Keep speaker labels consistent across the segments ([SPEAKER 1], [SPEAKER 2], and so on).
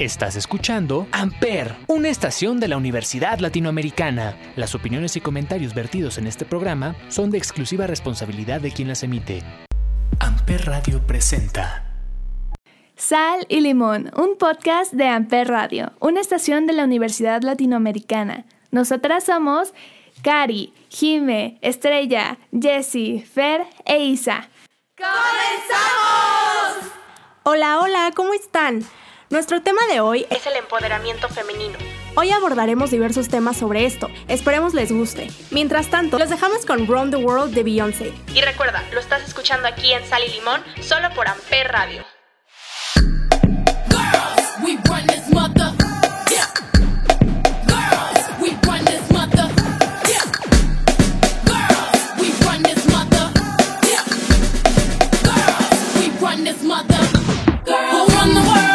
[SPEAKER 1] Estás escuchando Amper, una estación de la Universidad Latinoamericana. Las opiniones y comentarios vertidos en este programa son de exclusiva responsabilidad de quien las emite. Amper Radio presenta
[SPEAKER 2] Sal y Limón, un podcast de Amper Radio, una estación de la Universidad Latinoamericana. Nosotras somos Cari, Jime, Estrella, Jessie, Fer e Isa.
[SPEAKER 3] ¡Comenzamos! Hola, hola, ¿cómo están? Nuestro tema de hoy
[SPEAKER 4] es el empoderamiento femenino.
[SPEAKER 3] Hoy abordaremos diversos temas sobre esto. Esperemos les guste. Mientras tanto, los dejamos con Round the World de Beyoncé.
[SPEAKER 4] Y recuerda, lo estás escuchando aquí en Sal y Limón, solo por Amper Radio.
[SPEAKER 2] chiques,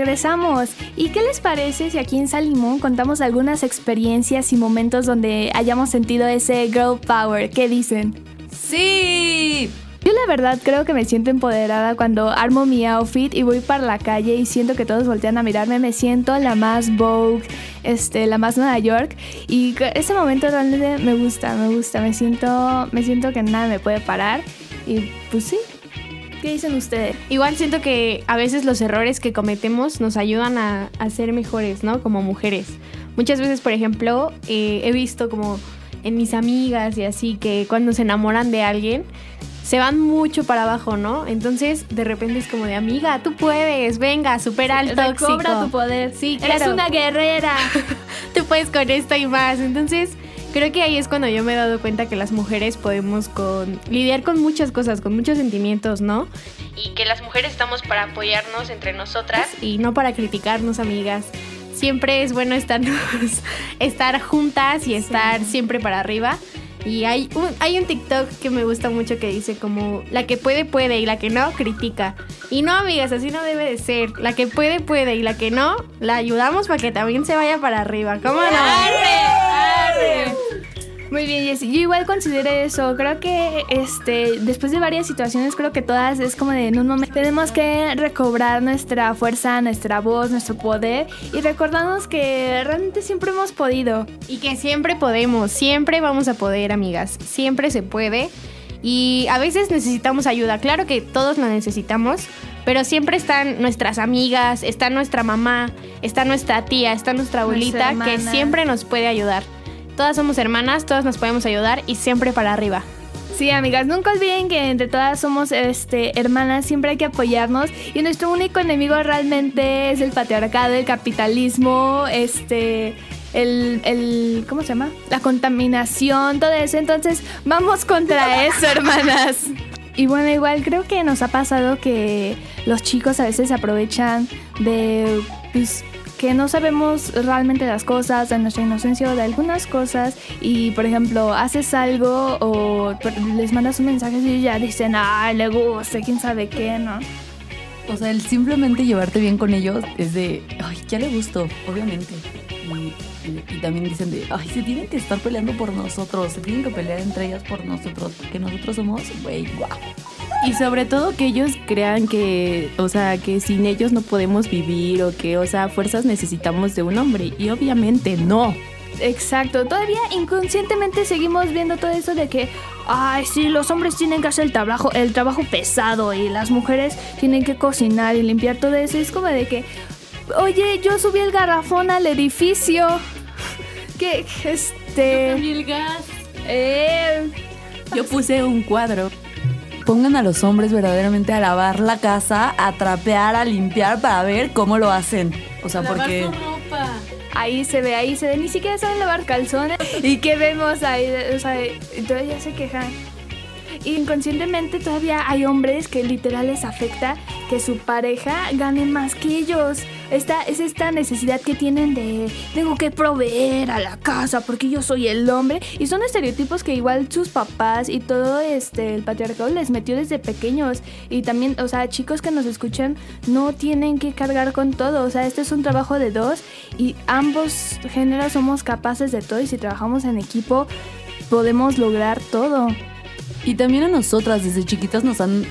[SPEAKER 2] regresamos. ¿Y qué les parece si aquí en Salimón contamos algunas experiencias y momentos donde hayamos sentido ese girl power? ¿Qué dicen?
[SPEAKER 5] Sí.
[SPEAKER 6] Yo la verdad creo que me siento empoderada cuando armo mi outfit y voy para la calle y siento que todos voltean a mirarme. Me siento la más Vogue, este, la más Nueva York. Y ese momento realmente me gusta, me gusta. Me siento, me siento que nada me puede parar. Y pues sí, ¿Qué dicen ustedes?
[SPEAKER 3] Igual siento que a veces los errores que cometemos nos ayudan a, ser mejores, ¿no? Como mujeres. Muchas veces, por ejemplo, eh, he visto como en mis amigas y así que cuando se enamoran de alguien, se van mucho para abajo, ¿no? Entonces, de repente es como de amiga, tú puedes, venga, supera el tóxico.
[SPEAKER 6] Cobra tu poder.
[SPEAKER 3] Sí, claro. Eres
[SPEAKER 6] una guerrera.
[SPEAKER 3] tú puedes con esto y más. Entonces, creo que ahí es cuando yo me he dado cuenta que las mujeres podemos con, lidiar con muchas cosas, con muchos sentimientos, ¿no?
[SPEAKER 7] Y que las mujeres estamos para apoyarnos entre nosotras.
[SPEAKER 3] Y no para criticarnos, amigas. Siempre es bueno estar, estar juntas y estar siempre para arriba. Y hay un, hay un TikTok que me gusta mucho que dice como la que puede puede y la que no critica. Y no, amigas, así no debe de ser. La que puede puede y la que no la ayudamos para que también se vaya para arriba. ¿Cómo no?
[SPEAKER 6] Muy bien, Jessy. Yo igual considero eso. Creo que este, después de varias situaciones, creo que todas es como de en un momento tenemos que recobrar nuestra fuerza, nuestra voz, nuestro poder y recordarnos que realmente siempre hemos podido.
[SPEAKER 3] Y que siempre podemos, siempre vamos a poder, amigas. Siempre se puede. Y a veces necesitamos ayuda. Claro que todos la necesitamos, pero siempre están nuestras amigas, está nuestra mamá, está nuestra tía, está nuestra abuelita que siempre nos puede ayudar. Todas somos hermanas, todas nos podemos ayudar y siempre para arriba.
[SPEAKER 6] Sí, amigas, nunca olviden que entre todas somos este, hermanas, siempre hay que apoyarnos y nuestro único enemigo realmente es el patriarcado, el capitalismo, este, el, el, ¿cómo se llama? La contaminación, todo eso. Entonces, vamos contra eso, hermanas. Y bueno, igual creo que nos ha pasado que los chicos a veces aprovechan de pues, que no sabemos realmente las cosas, de nuestra inocencia o de algunas cosas y por ejemplo haces algo o les mandas un mensaje y ya dicen, ay, le gusta, quién sabe qué, ¿no?
[SPEAKER 5] O sea, el simplemente llevarte bien con ellos es de, ay, ya le gustó, obviamente. Y, también dicen de, ay, se tienen que estar peleando por nosotros, se tienen que pelear entre ellas por nosotros, porque nosotros somos, güey, guau.
[SPEAKER 8] Y sobre todo que ellos crean que, o sea, que sin ellos no podemos vivir o que, o sea, fuerzas necesitamos de un hombre. Y obviamente no.
[SPEAKER 6] Exacto, todavía inconscientemente seguimos viendo todo eso de que, ay, sí, los hombres tienen que hacer el trabajo, el trabajo pesado y las mujeres tienen que cocinar y limpiar todo eso. Es como de que, oye, yo subí el garrafón al edificio. Que, este...
[SPEAKER 3] Yo el gas.
[SPEAKER 6] Eh...
[SPEAKER 8] Yo puse un cuadro
[SPEAKER 5] pongan a los hombres verdaderamente a lavar la casa, a trapear, a limpiar para ver cómo lo hacen. O sea, porque...
[SPEAKER 3] ropa.
[SPEAKER 6] Ahí se ve, ahí se ve. Ni siquiera saben lavar calzones. ¿Y qué vemos ahí? O sea, ya se quejan. inconscientemente todavía hay hombres que literal les afecta que su pareja gane más que ellos. Esta, es esta necesidad que tienen de tengo que proveer a la casa porque yo soy el hombre. Y son estereotipos que igual sus papás y todo este el patriarcado les metió desde pequeños. Y también, o sea, chicos que nos escuchan no tienen que cargar con todo. O sea, este es un trabajo de dos y ambos géneros somos capaces de todo y si trabajamos en equipo podemos lograr todo.
[SPEAKER 5] Y también a nosotras desde chiquitas nos han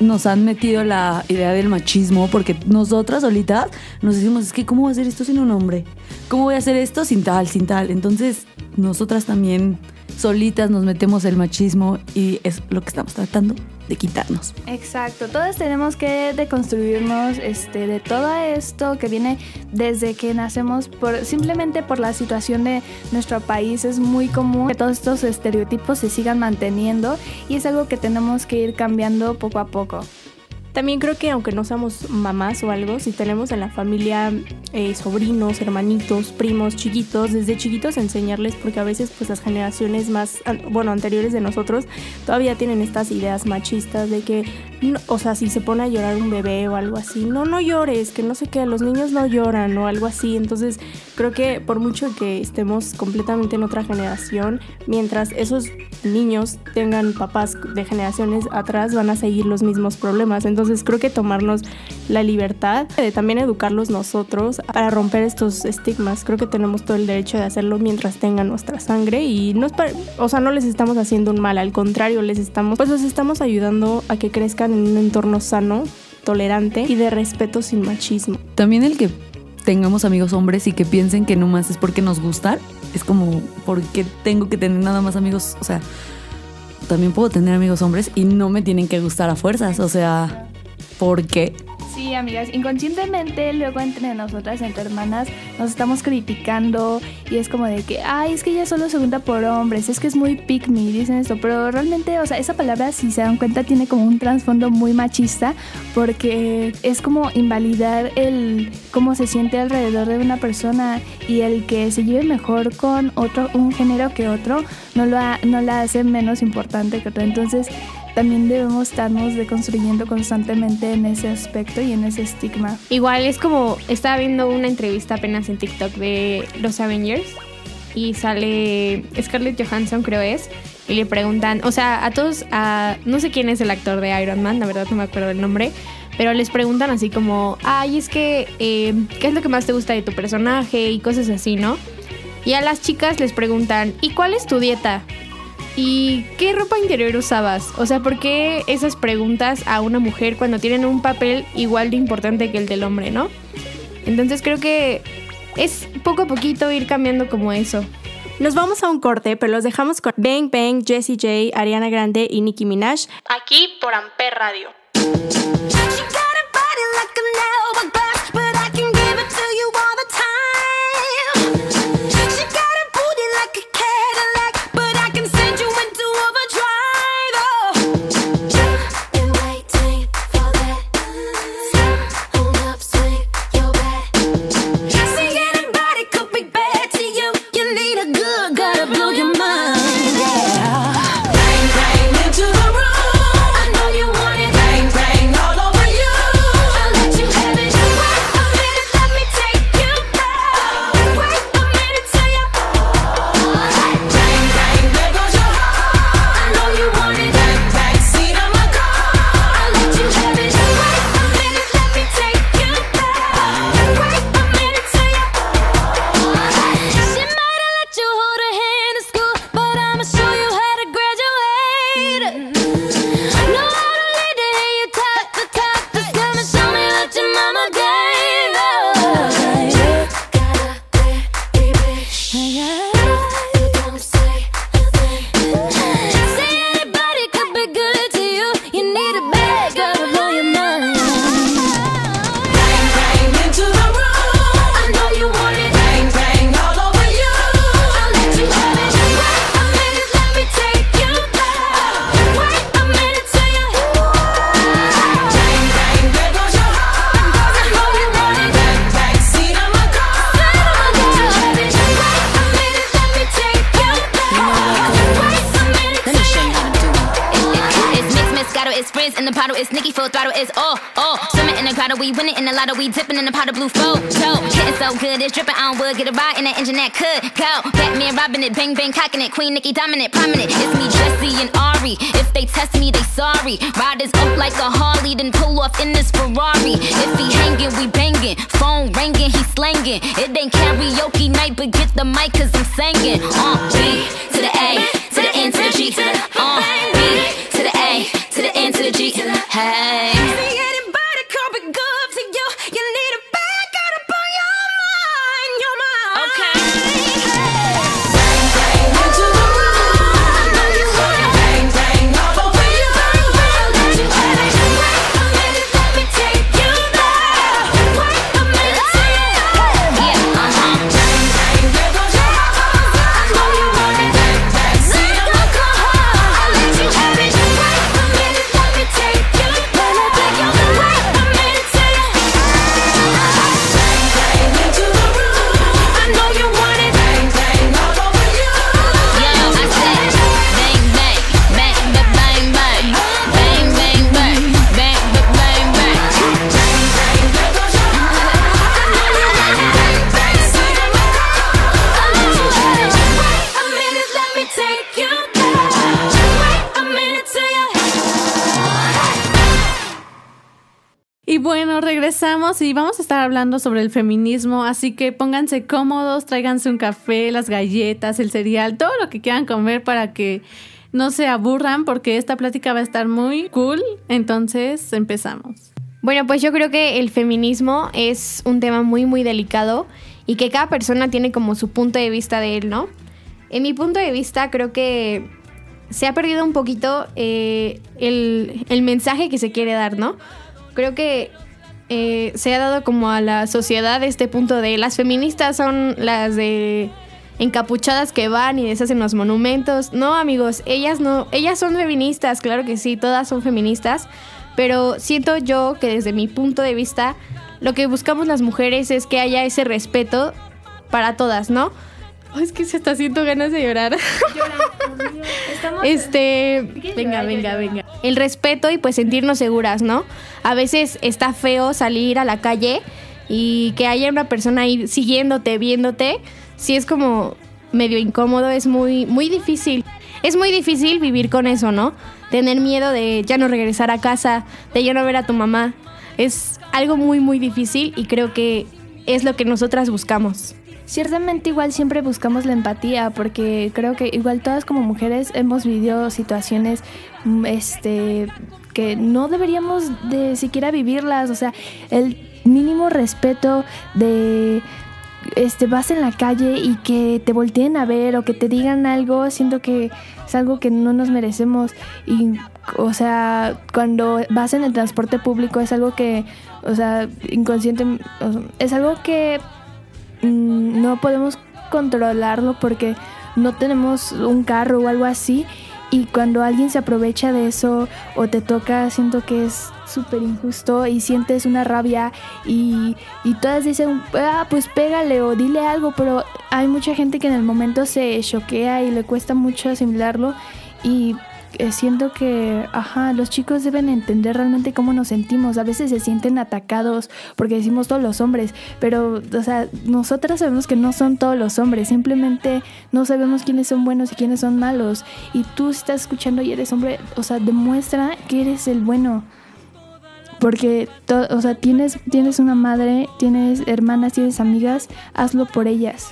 [SPEAKER 5] nos han metido la idea del machismo porque nosotras solitas nos decimos, es que ¿cómo voy a hacer esto sin un hombre? ¿Cómo voy a hacer esto sin tal, sin tal? Entonces, nosotras también solitas nos metemos el machismo y es lo que estamos tratando de quitarnos.
[SPEAKER 6] Exacto, todas tenemos que deconstruirnos este, de todo esto que viene desde que nacemos, por, simplemente por la situación de nuestro país. Es muy común que todos estos estereotipos se sigan manteniendo y es algo que tenemos que ir cambiando poco a poco.
[SPEAKER 3] También creo que aunque no seamos mamás o algo, si tenemos en la familia eh, sobrinos, hermanitos, primos, chiquitos, desde chiquitos enseñarles, porque a veces pues las generaciones más, bueno, anteriores de nosotros todavía tienen estas ideas machistas de que, o sea, si se pone a llorar un bebé o algo así, no, no llores, que no sé qué, los niños no lloran o algo así. Entonces creo que por mucho que estemos completamente en otra generación, mientras esos niños tengan papás de generaciones atrás, van a seguir los mismos problemas. Entonces creo que tomarnos la libertad de también educarlos nosotros para romper estos estigmas. Creo que tenemos todo el derecho de hacerlo mientras tengan nuestra sangre y no es o sea, no les estamos haciendo un mal, al contrario, les estamos pues los estamos ayudando a que crezcan en un entorno sano, tolerante y de respeto sin machismo.
[SPEAKER 5] También el que tengamos amigos hombres y que piensen que no más es porque nos gustan, es como porque tengo que tener nada más amigos, o sea, también puedo tener amigos hombres y no me tienen que gustar a fuerzas, o sea, ¿por qué?
[SPEAKER 6] Sí, amigas, inconscientemente luego entre nosotras, entre hermanas, nos estamos criticando y es como de que, ay, es que ella solo se junta por hombres, es que es muy pick me, dicen esto, pero realmente, o sea, esa palabra, si se dan cuenta, tiene como un trasfondo muy machista porque es como invalidar el cómo se siente alrededor de una persona y el que se lleve mejor con otro, un género que otro, no, lo no la hace menos importante que otro. Entonces, también debemos estarnos deconstruyendo constantemente en ese aspecto y en ese estigma.
[SPEAKER 9] Igual es como, estaba viendo una entrevista apenas en TikTok de los Avengers y sale Scarlett Johansson, creo es, y le preguntan, o sea, a todos, a, no sé quién es el actor de Iron Man, la verdad no me acuerdo el nombre, pero les preguntan así como, ay, es que, eh, ¿qué es lo que más te gusta de tu personaje? Y cosas así, ¿no? Y a las chicas les preguntan, ¿y cuál es tu dieta? ¿Y qué ropa interior usabas? O sea, ¿por qué esas preguntas a una mujer cuando tienen un papel igual de importante que el del hombre, no? Entonces creo que es poco a poquito ir cambiando como eso.
[SPEAKER 3] Nos vamos a un corte, pero los dejamos con Bang Bang, Jessie J, Ariana Grande y Nicki Minaj.
[SPEAKER 7] Aquí por Amper Radio.
[SPEAKER 10] Wood. Get a ride in that engine that could go. Batman robbing it, bang bang cocking it. Queen Nikki dominant, prominent. It's me, Jesse and Ari. If they test me, they sorry. Riders up like a Harley, then pull off in this Ferrari. If he hanging, we banging. Phone ringing, he slanging. It ain't karaoke night, but get the mic cause I'm singing. Uh, B to the A, to the N to the G, to the uh, B to the A, to the N to the G. Hey.
[SPEAKER 11] Y vamos a estar hablando sobre el feminismo, así que pónganse cómodos, tráiganse un café, las galletas, el cereal, todo lo que quieran comer para que no se aburran porque esta plática va a estar muy cool. Entonces, empezamos.
[SPEAKER 9] Bueno, pues yo creo que el feminismo es un tema muy, muy delicado y que cada persona tiene como su punto de vista de él, ¿no? En mi punto de vista, creo que se ha perdido un poquito eh, el, el mensaje que se quiere dar, ¿no? Creo que eh, se ha dado como a la sociedad este punto de las feministas son las de encapuchadas que van y deshacen los monumentos. No, amigos, ellas no, ellas son feministas, claro que sí, todas son feministas, pero siento yo que desde mi punto de vista lo que buscamos las mujeres es que haya ese respeto para todas, ¿no? es que se está haciendo ganas de llorar. este, venga, venga, venga. El respeto y pues sentirnos seguras, ¿no? A veces está feo salir a la calle y que haya una persona ahí siguiéndote, viéndote, si es como medio incómodo, es muy muy difícil. Es muy difícil vivir con eso, ¿no? Tener miedo de ya no regresar a casa, de ya no ver a tu mamá. Es algo muy muy difícil y creo que es lo que nosotras buscamos.
[SPEAKER 6] Ciertamente igual siempre buscamos la empatía porque creo que igual todas como mujeres hemos vivido situaciones mm, este que no deberíamos de siquiera vivirlas, o sea, el mínimo respeto de este vas en la calle y que te volteen a ver o que te digan algo, siento que es algo que no nos merecemos. Y o sea, cuando vas en el transporte público es algo que, o sea, inconsciente es algo que Mm, no podemos controlarlo porque no tenemos un carro o algo así. Y cuando alguien se aprovecha de eso o te toca, siento que es súper injusto y sientes una rabia y, y todas dicen, ah, pues pégale o dile algo, pero hay mucha gente que en el momento se choquea y le cuesta mucho asimilarlo y eh, siento que, ajá, los chicos deben entender realmente cómo nos sentimos. A veces se sienten atacados porque decimos todos los hombres, pero, o sea, nosotras sabemos que no son todos los hombres, simplemente no sabemos quiénes son buenos y quiénes son malos. Y tú estás escuchando y eres hombre, o sea, demuestra que eres el bueno. Porque, o sea, tienes, tienes una madre, tienes hermanas, tienes amigas, hazlo por ellas.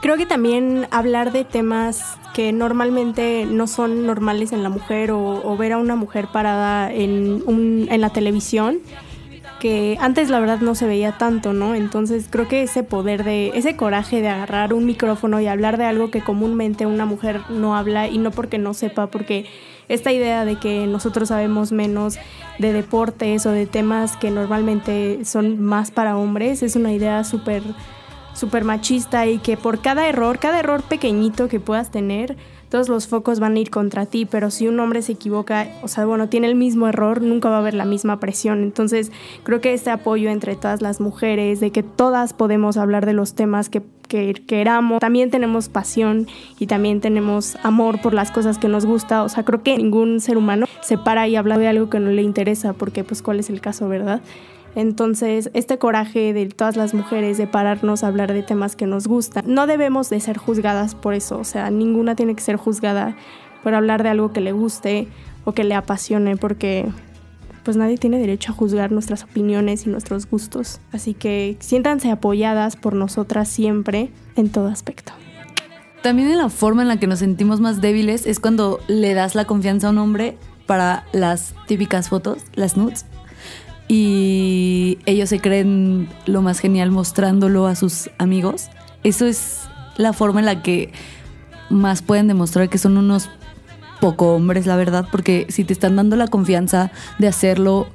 [SPEAKER 3] Creo que también hablar de temas que normalmente no son normales en la mujer o, ver a una mujer parada en, en la televisión, que antes la verdad no se veía tanto, ¿no? Entonces creo que ese poder de, ese coraje de agarrar un micrófono y hablar de algo que comúnmente una mujer no habla y no porque no sepa, porque esta idea de que nosotros sabemos menos de deportes o de temas que normalmente son más para hombres es una idea súper súper machista y que por cada error, cada error pequeñito que puedas tener, todos los focos van a ir contra ti, pero si un hombre se equivoca, o sea, bueno, tiene el mismo error, nunca va a haber la misma presión. Entonces, creo que este apoyo entre todas las mujeres, de que todas podemos hablar de los temas que, que queramos, también tenemos pasión y también tenemos amor por las cosas que nos gusta, o sea, creo que ningún ser humano se para y habla de algo que no le interesa, porque pues cuál es el caso, ¿verdad? Entonces, este coraje de todas las mujeres de pararnos a hablar de temas que nos gustan, no debemos de ser juzgadas por eso, o sea, ninguna tiene que ser juzgada por hablar de algo que le guste o que le apasione, porque pues nadie tiene derecho a juzgar nuestras opiniones y nuestros gustos. Así que siéntanse apoyadas por nosotras siempre en todo aspecto.
[SPEAKER 5] También en la forma en la que nos sentimos más débiles es cuando le das la confianza a un hombre para las típicas fotos, las nudes, y ellos se creen lo más genial mostrándolo a sus amigos. Eso es la forma en la que más pueden demostrar que son unos poco hombres, la verdad, porque si te están dando la confianza de hacerlo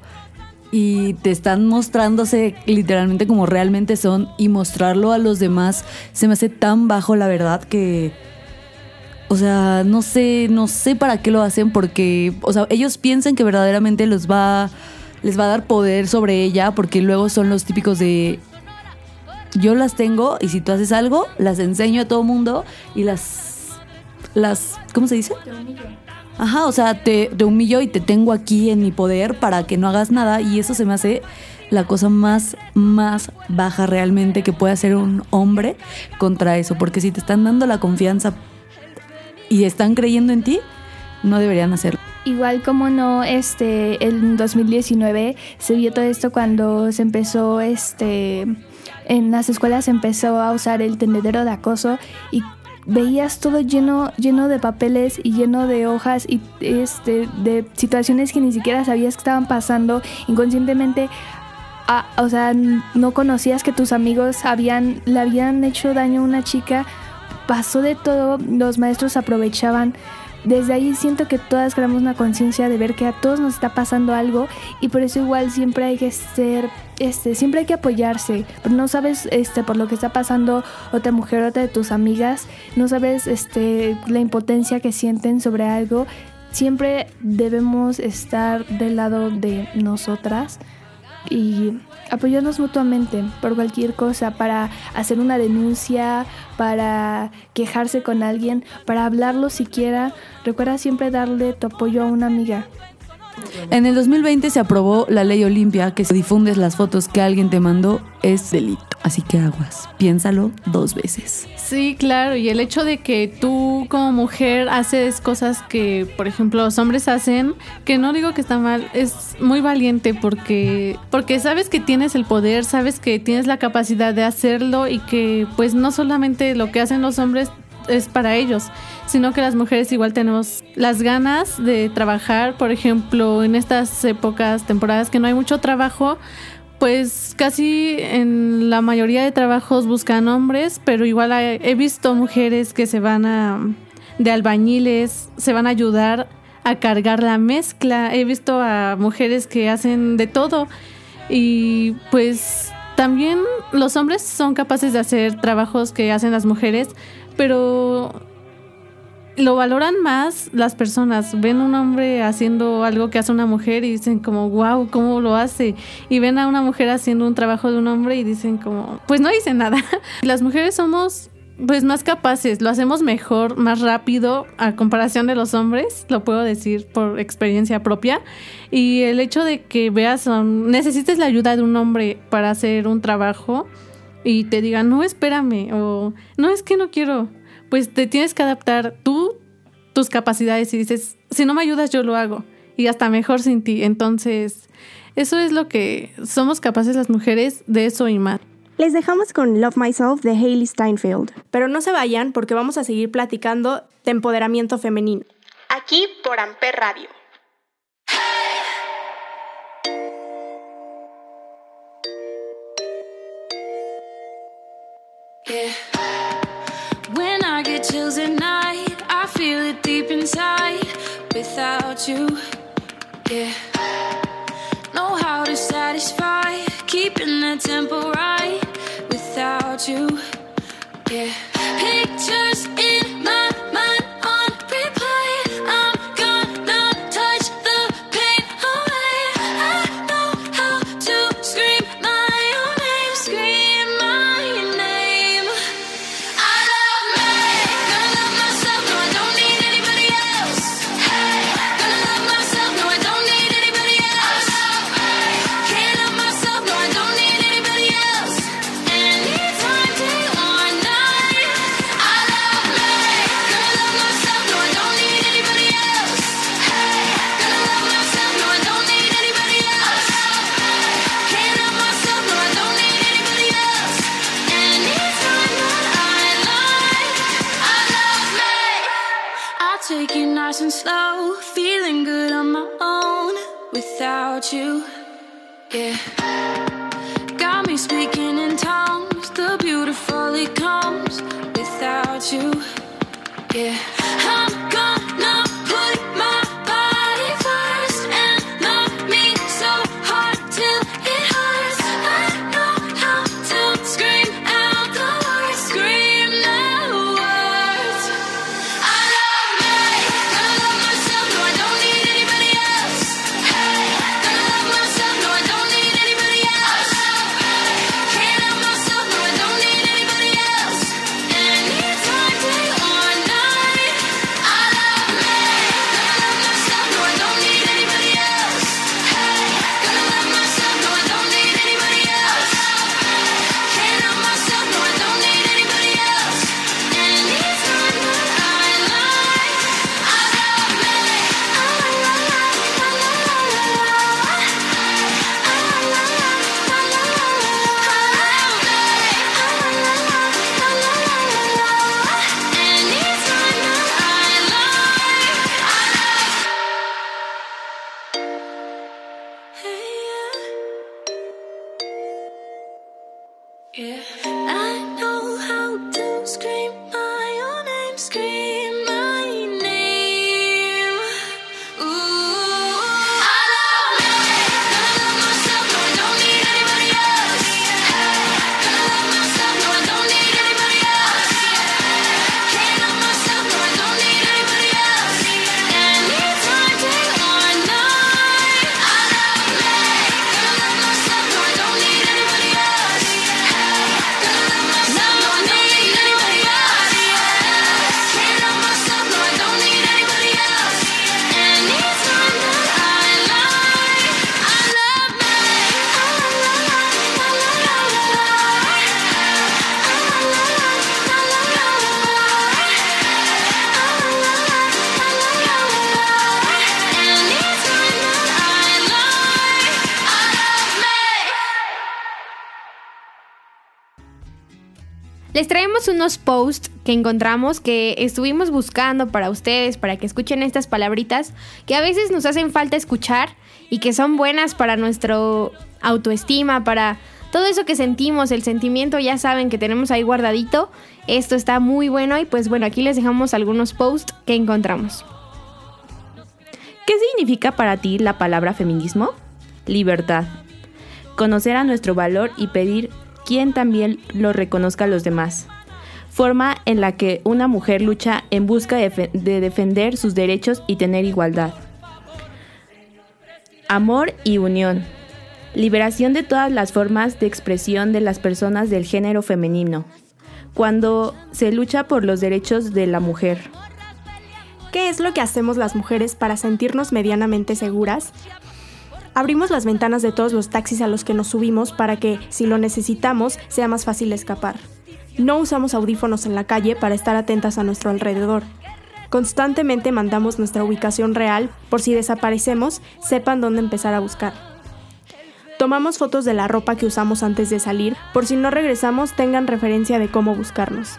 [SPEAKER 5] y te están mostrándose literalmente como realmente son y mostrarlo a los demás, se me hace tan bajo, la verdad, que... O sea, no sé, no sé para qué lo hacen porque, o sea, ellos piensan que verdaderamente los va les va a dar poder sobre ella porque luego son los típicos de yo las tengo y si tú haces algo, las enseño a todo mundo y las las ¿cómo se dice? Te humillo. Ajá, o sea, te, te humillo y te tengo aquí en mi poder para que no hagas nada y eso se me hace la cosa más, más baja realmente que puede hacer un hombre contra eso, porque si te están dando la confianza y están creyendo en ti, no deberían hacerlo.
[SPEAKER 6] Igual como no, este, en 2019 se vio todo esto cuando se empezó, este, en las escuelas se empezó a usar el tendedero de acoso y veías todo lleno, lleno de papeles y lleno de hojas y este, de situaciones que ni siquiera sabías que estaban pasando inconscientemente. Ah, o sea, no conocías que tus amigos habían, le habían hecho daño a una chica. Pasó de todo, los maestros aprovechaban desde ahí siento que todas creamos una conciencia de ver que a todos nos está pasando algo y por eso igual siempre hay que ser, este, siempre hay que apoyarse. No sabes este, por lo que está pasando otra mujer, otra de tus amigas, no sabes este, la impotencia que sienten sobre algo. Siempre debemos estar del lado de nosotras y apoyarnos mutuamente por cualquier cosa, para hacer una denuncia, para quejarse con alguien, para hablarlo siquiera. Recuerda siempre darle tu apoyo a una amiga.
[SPEAKER 5] En el 2020 se aprobó la ley Olimpia que si difundes las fotos que alguien te mandó es delito. Así que aguas, piénsalo dos veces.
[SPEAKER 11] Sí, claro, y el hecho de que tú como mujer haces cosas que, por ejemplo, los hombres hacen, que no digo que está mal, es muy valiente porque porque sabes que tienes el poder, sabes que tienes la capacidad de hacerlo y que pues no solamente lo que hacen los hombres es para ellos, sino que las mujeres igual tenemos las ganas de trabajar, por ejemplo, en estas épocas, temporadas que no hay mucho trabajo, pues casi en la mayoría de trabajos buscan hombres, pero igual he visto mujeres que se van a de albañiles, se van a ayudar a cargar la mezcla. He visto a mujeres que hacen de todo y pues también los hombres son capaces de hacer trabajos que hacen las mujeres, pero lo valoran más las personas. Ven un hombre haciendo algo que hace una mujer y dicen como, wow, ¿cómo lo hace? Y ven a una mujer haciendo un trabajo de un hombre y dicen como, pues no dice nada. Las mujeres somos pues más capaces, lo hacemos mejor, más rápido a comparación de los hombres, lo puedo decir por experiencia propia. Y el hecho de que veas, necesites la ayuda de un hombre para hacer un trabajo y te digan, no, espérame, o no es que no quiero, pues te tienes que adaptar tú, tus capacidades y dices, si no me ayudas, yo lo hago. Y hasta mejor sin ti. Entonces, eso es lo que somos capaces las mujeres de eso y más.
[SPEAKER 12] Les dejamos con Love Myself de Hailey Steinfeld. Pero no se vayan porque vamos a seguir platicando de empoderamiento femenino.
[SPEAKER 7] Aquí por Amper Radio.
[SPEAKER 2] You, yeah. Know how to satisfy, keeping the tempo
[SPEAKER 9] Les traemos unos posts que encontramos que estuvimos buscando para ustedes, para que escuchen estas palabritas que a veces nos hacen falta escuchar y que son buenas para nuestro autoestima, para todo eso que sentimos, el sentimiento ya saben que tenemos ahí guardadito. Esto está muy bueno y pues bueno, aquí les dejamos algunos posts que encontramos.
[SPEAKER 8] ¿Qué significa para ti la palabra feminismo? Libertad. Conocer a nuestro valor y pedir quien también lo reconozca a los demás. Forma en la que una mujer lucha en busca de, de defender sus derechos y tener igualdad. Amor y unión. Liberación de todas las formas de expresión de las personas del género femenino. Cuando se lucha por los derechos de la mujer.
[SPEAKER 3] ¿Qué es lo que hacemos las mujeres para sentirnos medianamente seguras? Abrimos las ventanas de todos los taxis a los que nos subimos para que, si lo necesitamos, sea más fácil escapar. No usamos audífonos en la calle para estar atentas a nuestro alrededor. Constantemente mandamos nuestra ubicación real por si desaparecemos, sepan dónde empezar a buscar. Tomamos fotos de la ropa que usamos antes de salir, por si no regresamos tengan referencia de cómo buscarnos.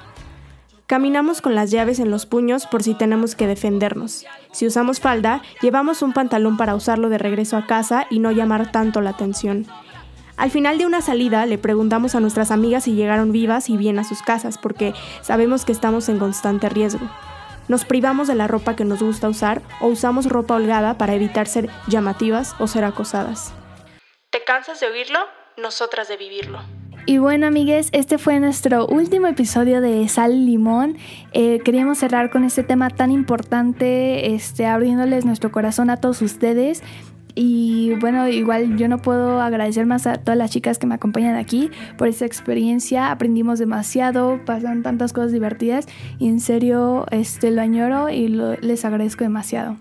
[SPEAKER 3] Caminamos con las llaves en los puños por si tenemos que defendernos. Si usamos falda, llevamos un pantalón para usarlo de regreso a casa y no llamar tanto la atención. Al final de una salida le preguntamos a nuestras amigas si llegaron vivas y bien a sus casas porque sabemos que estamos en constante riesgo. Nos privamos de la ropa que nos gusta usar o usamos ropa holgada para evitar ser llamativas o ser acosadas. ¿Te cansas de oírlo? Nosotras de vivirlo.
[SPEAKER 6] Y bueno, amigues, este fue nuestro último episodio de Sal y Limón. Eh, queríamos cerrar con este tema tan importante, este, abriéndoles nuestro corazón a todos ustedes. Y bueno, igual yo no puedo agradecer más a todas las chicas que me acompañan aquí por esta experiencia. Aprendimos demasiado, pasaron tantas cosas divertidas y en serio este, lo añoro y lo- les agradezco demasiado.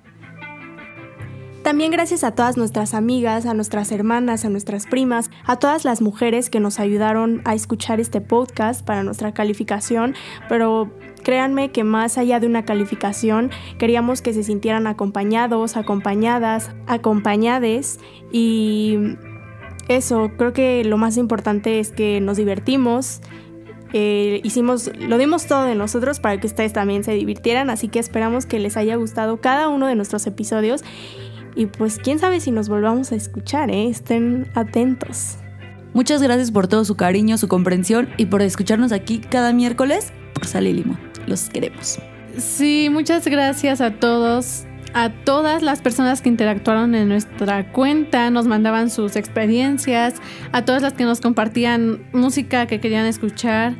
[SPEAKER 3] También gracias a todas nuestras amigas, a nuestras hermanas, a nuestras primas, a todas las mujeres que nos ayudaron a escuchar este podcast para nuestra calificación, pero créanme que más allá de una calificación, queríamos que se sintieran acompañados, acompañadas, acompañades y eso, creo que lo más importante es que nos divertimos. eh, hicimos, lo dimos todo de nosotros para que ustedes también se divirtieran, así que esperamos que les haya gustado cada uno de nuestros episodios y pues quién sabe si nos volvamos a escuchar, ¿eh? Estén atentos.
[SPEAKER 5] Muchas gracias por todo su cariño, su comprensión y por escucharnos aquí cada miércoles por Sal y Limón. Los queremos.
[SPEAKER 11] Sí, muchas gracias a todos, a todas las personas que interactuaron en nuestra cuenta, nos mandaban sus experiencias, a todas las que nos compartían música que querían escuchar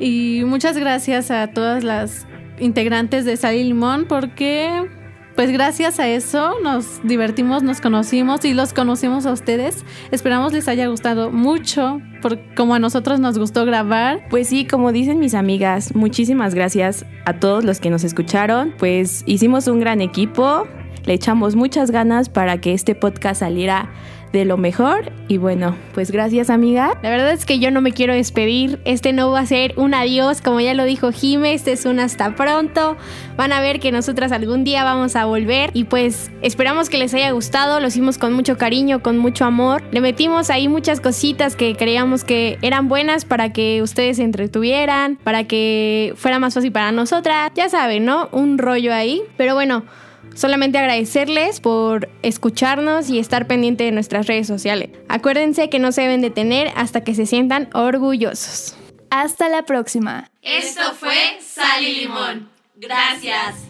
[SPEAKER 11] y muchas gracias a todas las integrantes de Sal y Limón porque pues gracias a eso nos divertimos, nos conocimos y los conocimos a ustedes. Esperamos les haya gustado mucho, por, como a nosotros nos gustó grabar.
[SPEAKER 8] Pues sí, como dicen mis amigas, muchísimas gracias a todos los que nos escucharon. Pues hicimos un gran equipo, le echamos muchas ganas para que este podcast saliera de lo mejor. Y bueno, pues gracias amiga.
[SPEAKER 9] La verdad es que yo no me quiero despedir. Este no va a ser un adiós, como ya lo dijo Jime. Este es un hasta pronto. Van a ver que nosotras algún día vamos a volver. Y pues esperamos que les haya gustado. Lo hicimos con mucho cariño, con mucho amor. Le metimos ahí muchas cositas que creíamos que eran buenas para que ustedes se entretuvieran, para que fuera más fácil para nosotras. Ya saben, ¿no? Un rollo ahí. Pero bueno. Solamente agradecerles por escucharnos y estar pendiente de nuestras redes sociales. Acuérdense que no se deben detener hasta que se sientan orgullosos.
[SPEAKER 6] Hasta la próxima.
[SPEAKER 13] Esto fue Sal y Limón.
[SPEAKER 5] Gracias.